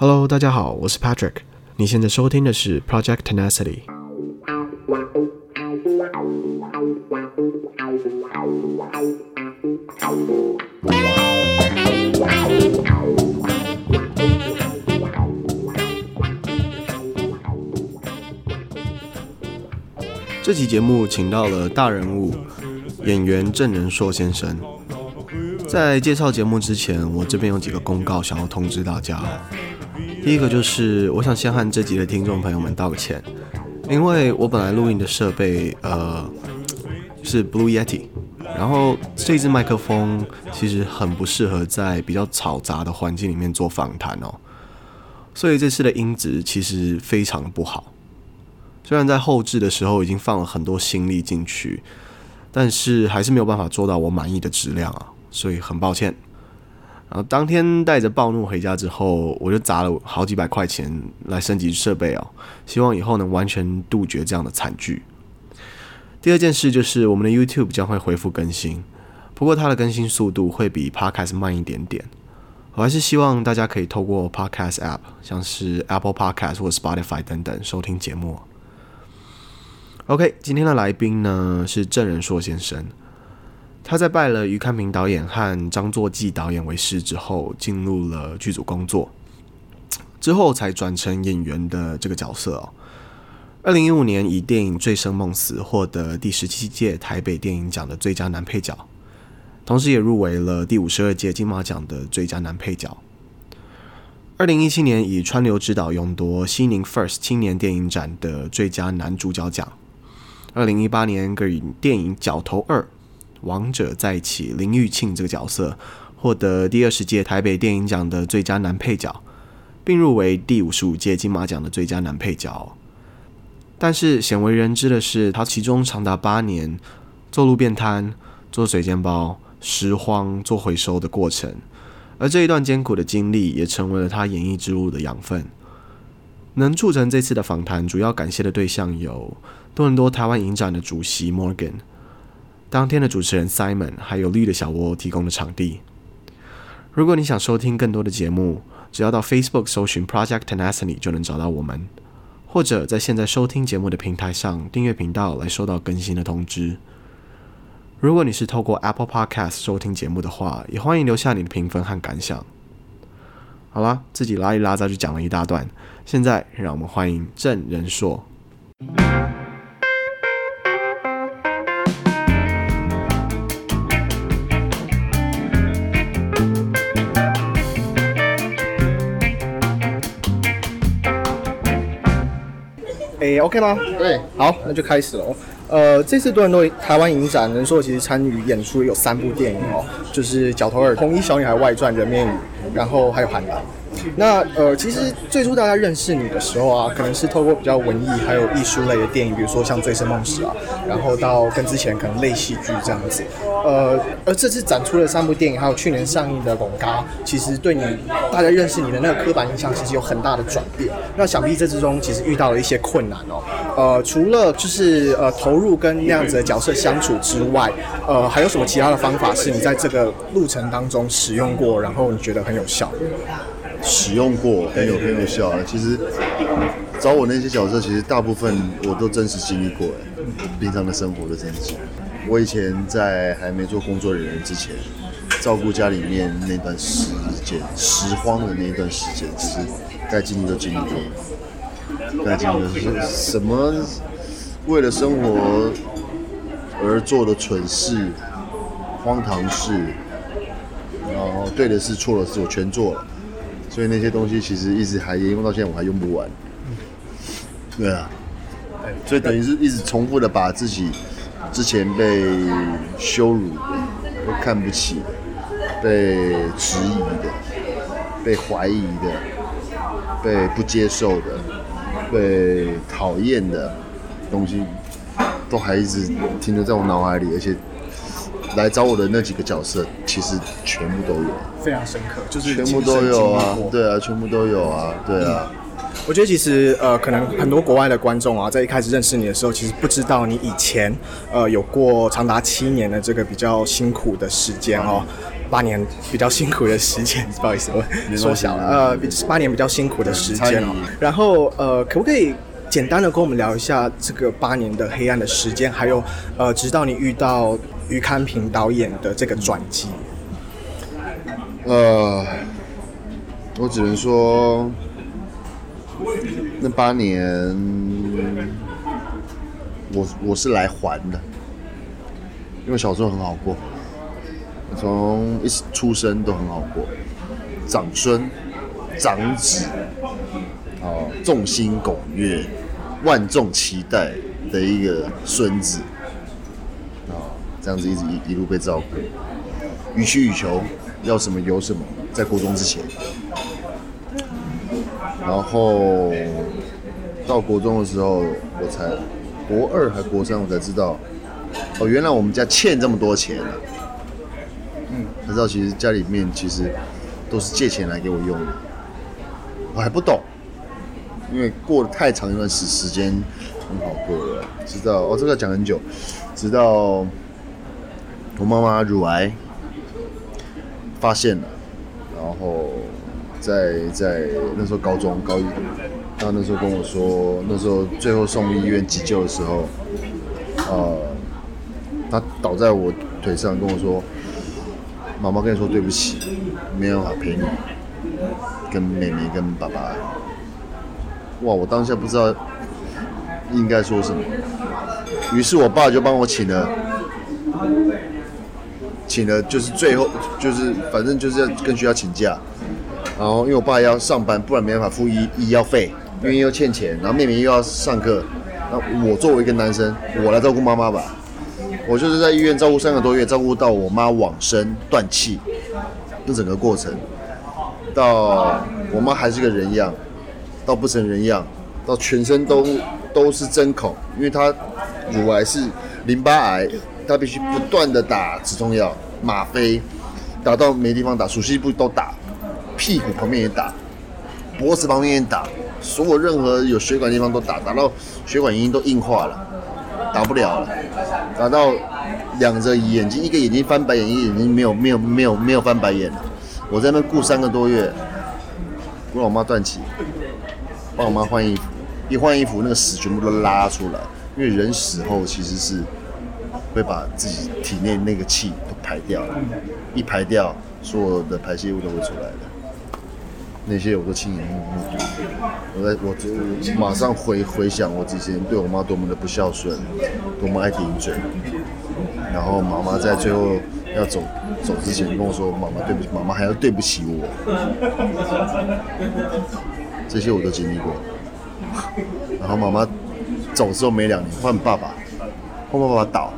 Hello，大家好，我是 Patrick。你现在收听的是 Project Tenacity。这期节目请到了大人物演员郑仁硕先生。在介绍节目之前，我这边有几个公告想要通知大家。第一个就是，我想先和这集的听众朋友们道个歉，因为我本来录音的设备，呃，是 Blue Yeti，然后这支麦克风其实很不适合在比较嘈杂的环境里面做访谈哦，所以这次的音质其实非常不好。虽然在后置的时候已经放了很多心力进去，但是还是没有办法做到我满意的质量啊，所以很抱歉。然后当天带着暴怒回家之后，我就砸了好几百块钱来升级设备哦，希望以后能完全杜绝这样的惨剧。第二件事就是我们的 YouTube 将会恢复更新，不过它的更新速度会比 Podcast 慢一点点。我还是希望大家可以透过 Podcast App，像是 Apple Podcast 或 Spotify 等等收听节目。OK，今天的来宾呢是郑人硕先生。他在拜了余康平导演和张作骥导演为师之后，进入了剧组工作，之后才转成演员的这个角色哦。二零一五年以电影《醉生梦死》获得第十七届台北电影奖的最佳男配角，同时也入围了第五十二届金马奖的最佳男配角。二零一七年以川流执导勇夺西宁 First 青年电影展的最佳男主角奖。二零一八年更以电影《角头二》。王者再起，林玉庆这个角色获得第二十届台北电影奖的最佳男配角，并入围第五十五届金马奖的最佳男配角。但是鲜为人知的是，他其中长达八年做路边摊、做水煎包、拾荒、做回收的过程，而这一段艰苦的经历也成为了他演艺之路的养分。能促成这次的访谈，主要感谢的对象有多伦多台湾影展的主席 Morgan。当天的主持人 Simon 还有绿的小窝提供的场地。如果你想收听更多的节目，只要到 Facebook 搜寻 Project Tenacity 就能找到我们，或者在现在收听节目的平台上订阅频道来收到更新的通知。如果你是透过 Apple Podcast 收听节目的话，也欢迎留下你的评分和感想。好啦，自己拉一拉杂就讲了一大段，现在让我们欢迎郑仁硕。欸，OK 吗？对，好，那就开始了。呃，这次多伦多台湾影展，人硕其实参与演出有三部电影哦，就是《角头耳》《红衣小女孩外传》《人面鱼》，然后还有《韩蓝》。那呃，其实最初大家认识你的时候啊，可能是透过比较文艺还有艺术类的电影，比如说像《醉生梦死》啊，然后到跟之前可能类戏剧这样子。呃，而这次展出的三部电影，还有去年上映的《龙嘎》，其实对你大家认识你的那个刻板印象，其实有很大的转变。那想必这之中其实遇到了一些困难哦。呃，除了就是呃投入跟那样子的角色相处之外，呃，还有什么其他的方法是你在这个路程当中使用过，然后你觉得很有效？使用过很有很有效啊！其实找我那些角色，其实大部分我都真实经历过，平常的生活都真实。我以前在还没做工作人员之前，照顾家里面那段时间，拾荒的那一段时间，其实该经历的经历过，该经历的是什么？为了生活而做的蠢事、荒唐事，然后对的事、错的事，我全做了。所以那些东西其实一直还沿用到现在，我还用不完。对啊，所以等于是一直重复的把自己之前被羞辱的、被看不起的、被质疑的、被怀疑的、被不接受的、被讨厌的东西，都还一直停留在我脑海里，而且。来找我的那几个角色，其实全部都有，非常深刻，就是全部都有啊，对啊，全部都有啊，对啊。我觉得其实呃，可能很多国外的观众啊，在一开始认识你的时候，其实不知道你以前呃有过长达七年的这个比较辛苦的时间哦。八年比较辛苦的时间，不好意思，我 缩小了。呃，八年比较辛苦的时间哦。然后呃，可不可以简单的跟我们聊一下这个八年的黑暗的时间，还有呃，直到你遇到余康平导演的这个转机？呃，我只能说，那八年，我我是来还的，因为小时候很好过。从一出生都很好过，长孙、长子，哦，众星拱月、万众期待的一个孙子，这样子一直一一路被照顾，予取予求，要什么有什么，在国中之前，然后到国中的时候，我才国二还国三，我才知道，哦，原来我们家欠这么多钱啊。才知道其实家里面其实都是借钱来给我用的，我还不懂，因为过了太长一段时时间很好过了，知道哦这个讲很久，直到我妈妈乳癌发现了，然后在在那时候高中高一，她那时候跟我说，那时候最后送医院急救的时候，呃，她倒在我腿上跟我说。妈妈跟你说对不起，没有法陪你，跟妹妹跟爸爸。哇，我当下不知道应该说什么，于是我爸就帮我请了，请了就是最后就是反正就是要跟学校请假，然后因为我爸要上班，不然没办法付医医药费，因为又欠钱，然后妹妹又要上课，那我作为一个男生，我来照顾妈妈吧。我就是在医院照顾三个多月，照顾到我妈往生断气，这整个过程，到我妈还是个人样，到不成人样，到全身都都是针孔，因为她乳癌是淋巴癌，他必须不断的打止痛药、吗啡，打到没地方打，手术部都打，屁股旁边也打，脖子旁边也打，所有任何有血管地方都打，打到血管已经都硬化了。打不了了，打到两只眼睛，一个眼睛翻白眼，一个眼睛没有没有没有没有翻白眼了。我在那顾三个多月，让我妈断气，帮我妈换衣服，一换衣服那个屎全部都拉出来，因为人死后其实是会把自己体内那个气都排掉，一排掉，所有的排泄物都会出来的。那些我都亲眼目睹，我在我就马上回回想我之前对我妈多么的不孝顺，多么爱顶嘴，然后妈妈在最后要走走之前跟我说：“妈妈对不起，妈妈还要对不起我。”这些我都经历过。然后妈妈走之后没两年换爸爸，换爸爸倒，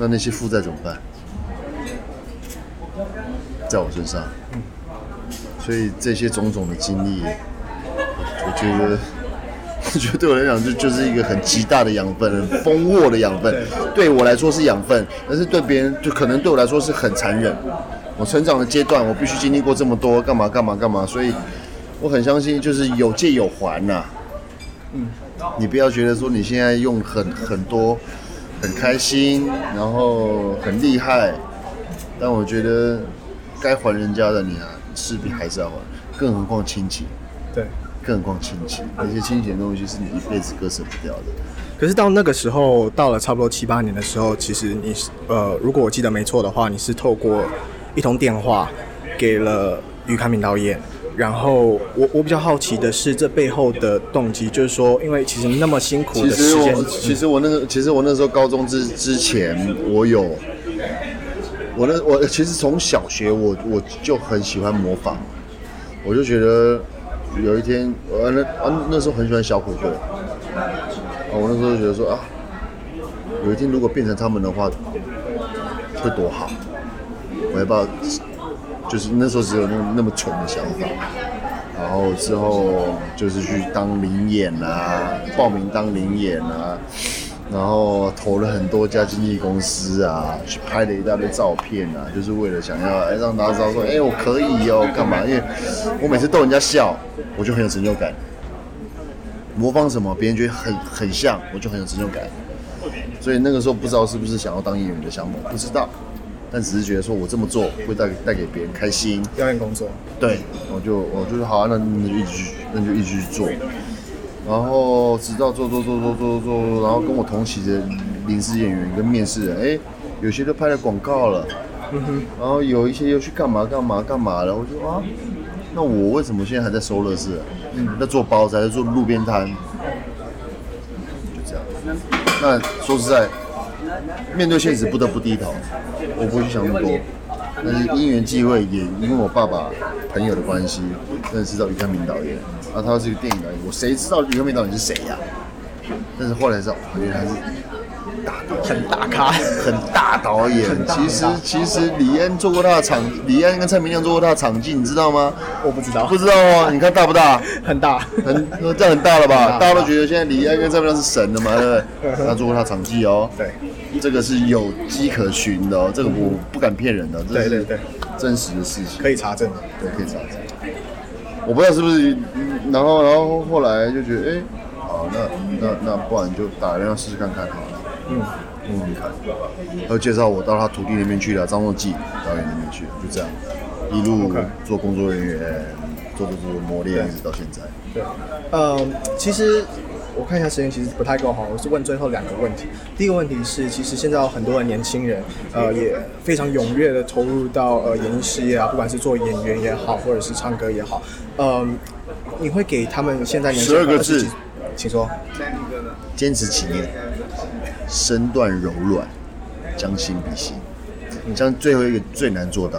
那那些负债怎么办？在我身上。所以这些种种的经历，我觉得，我觉得对我来讲就就是一个很极大的养分，很丰沃的养分。对我来说是养分，但是对别人就可能对我来说是很残忍。我成长的阶段，我必须经历过这么多，干嘛干嘛干嘛。所以我很相信，就是有借有还呐。嗯，你不要觉得说你现在用很很多，很开心，然后很厉害，但我觉得该还人家的你啊。势必还是要还，更何况亲情。对，更何况亲情，那些亲情的东西是你一辈子割舍不掉的。可是到那个时候，到了差不多七八年的时候，其实你是呃，如果我记得没错的话，你是透过一通电话给了余康平导演。然后我我比较好奇的是，这背后的动机，就是说，因为其实那么辛苦的时间，其实我那个，其实我那时候高中之之前，我有。我那我其实从小学我我就很喜欢模仿，我就觉得有一天，我那啊那时候很喜欢小虎队，啊我那时候就觉得说啊，有一天如果变成他们的话，会多好，我也不知道，就是那时候只有那那么蠢的想法，然后之后就是去当临演啊，报名当临演啊。然后投了很多家经纪公司啊，去拍了一大堆照片啊，就是为了想要哎让大家知道说，哎我可以哦，干嘛？因为我每次逗人家笑，我就很有成就感。模仿什么，别人觉得很很像，我就很有成就感。所以那个时候不知道是不是想要当演员的想法，不知道。但只是觉得说我这么做会带带给别人开心。表演工作。对，我就我就说好啊，那那就一直去，那就一直去做。然后直到做做做做做做，然后跟我同期的临时演员跟面试人，哎，有些都拍了广告了，嗯，然后有一些又去干嘛干嘛干嘛了。我就说啊，那我为什么现在还在收乐事？嗯，在做包子，还在做路边摊？就这样。那说实在，面对现实不得不低头，我不会去想那么多。但是因缘际会，也因为我爸爸朋友的关系，认识到于康明导演。啊，他是一个电影导演，我谁知道于康明导演是谁呀、啊？但是后来知道，原来他是大很大咖，很大导演。其实其实李安做过他的场，李安跟蔡明亮做过他的场记，你知道吗？我不知道，不知道哦。你看大不大？很大，很这样很大了吧？大家都觉得现在李安跟蔡明亮是神的嘛，对不对？他做过他场记哦。对，这个是有迹可循的哦，这个我不敢骗人的，这是真实的事情，可以查证的，对，可以查证。我不知道是不是。然后，然后后来就觉得，哎，好，那那那不然就打电话试试看看好了。嗯，问问看。然后介绍我到他徒弟那边去了，张若济导演那边去了，就这样，一路做工作人员，做做做磨练，一直到现在。对，呃，其实我看一下时间，其实不太够哈。我是问最后两个问题。第一个问题是，其实现在有很多的年轻人，呃，也非常踊跃的投入到呃演艺事业啊，不管是做演员也好，或者是唱歌也好，嗯。你会给他们现在年轻人十二个字，请说。坚持几年，身段柔软，将心比心。你将最后一个最难做到，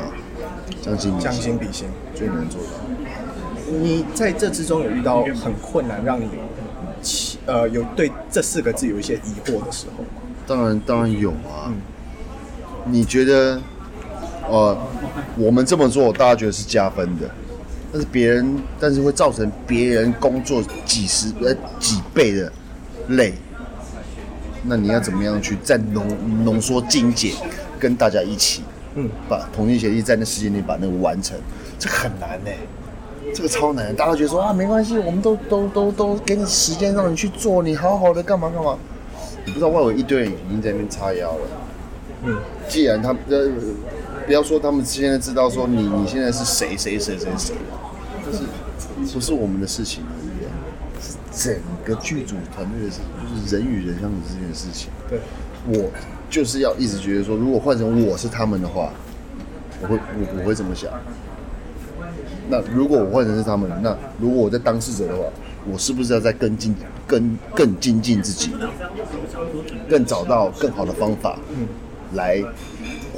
将心将心比心最难做到。你在这之中有遇到很困难，让你呃有对这四个字有一些疑惑的时候吗？当然当然有啊。嗯、你觉得呃我们这么做，大家觉得是加分的？但是别人，但是会造成别人工作几十呃几倍的累。那你要怎么样去再浓浓缩精简，跟大家一起，嗯，把同心协议在那时间内把那个完成，这很难呢，这个超难。大家觉得说啊，没关系，我们都都都都给你时间让你去做，你好好的干嘛干嘛。你不知道外围一堆人已经在那边叉腰了。嗯，既然他呃。不要说他们现在知道说你你现在是谁谁谁谁谁，就是不是我们的事情而已，是整个剧组团队的事情，就是人与人相处这件事情。对，我就是要一直觉得说，如果换成我是他们的话，我会我我会怎么想？那如果我换成是他们，那如果我在当事者的话，我是不是要再更进更更精进自己，更找到更好的方法，嗯，来。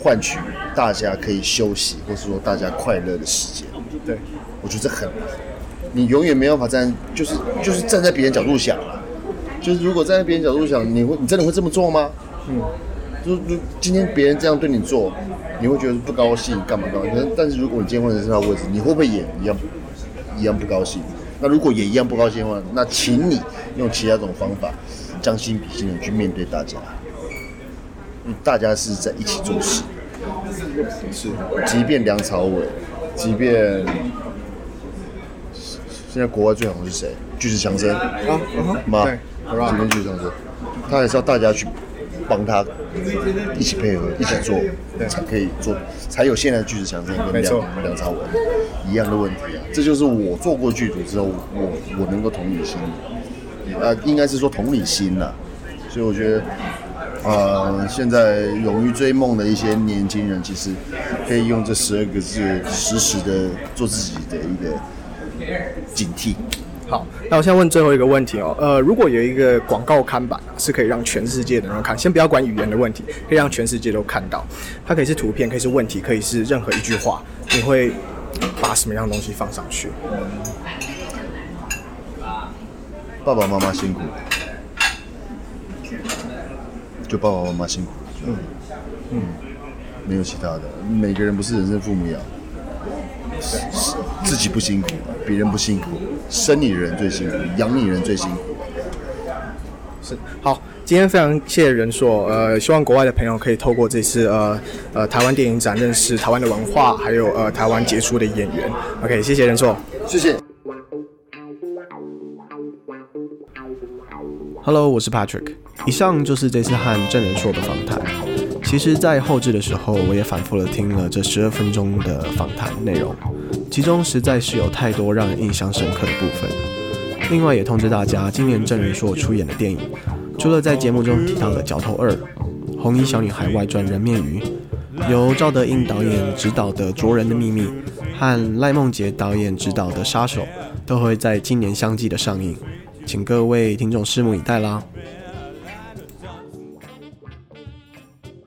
换取大家可以休息，或是说大家快乐的时间。对，我觉得这很难。你永远没办法站，就是就是站在别人角度想啊。就是如果站在别人角度想，你会你真的会这么做吗？嗯，就就今天别人这样对你做，你会觉得不高兴，干嘛干嘛？但但是如果你今天换成是他的位置，你会不会也一样一样不高兴？那如果也一样不高兴的话，那请你用其他种方法，将心比心的去面对大家。大家是在一起做事，是，即便梁朝伟，即便现在国外最红的是谁？巨石强森啊，妈，即便巨石强森，他还是要大家去帮他一起配合，一起做，才可以做，才有现在的巨石强森跟梁梁朝伟一样的问题啊！这就是我做过剧组之后，我我能够同理心，啊，应该是说同理心呐，所以我觉得。呃，现在勇于追梦的一些年轻人，其实可以用这十二个字，实时的做自己的一个警惕。好，那我现在问最后一个问题哦，呃，如果有一个广告看板啊，是可以让全世界的人看，先不要管语言的问题，可以让全世界都看到，它可以是图片，可以是问题，可以是任何一句话，你会把什么样的东西放上去？爸爸妈妈辛苦。就爸爸妈妈辛苦，嗯嗯，没有其他的，每个人不是人生父母养，自己不辛苦，别人不辛苦，生你人最辛苦，养你人最辛苦。是好，今天非常谢谢仁硕，呃，希望国外的朋友可以透过这次呃呃台湾电影展认识台湾的文化，还有呃台湾杰出的演员。OK，谢谢仁硕，谢谢。Hello，我是 Patrick。以上就是这次和郑仁硕的访谈。其实，在后制的时候，我也反复的听了这十二分钟的访谈内容，其中实在是有太多让人印象深刻的部分。另外，也通知大家，今年郑人硕出演的电影，除了在节目中提到的《角头二》、《红衣小女孩外传人面鱼》，由赵德胤导演执导的《卓人的秘密》和赖梦杰导演执导的《杀手》，都会在今年相继的上映，请各位听众拭目以待啦。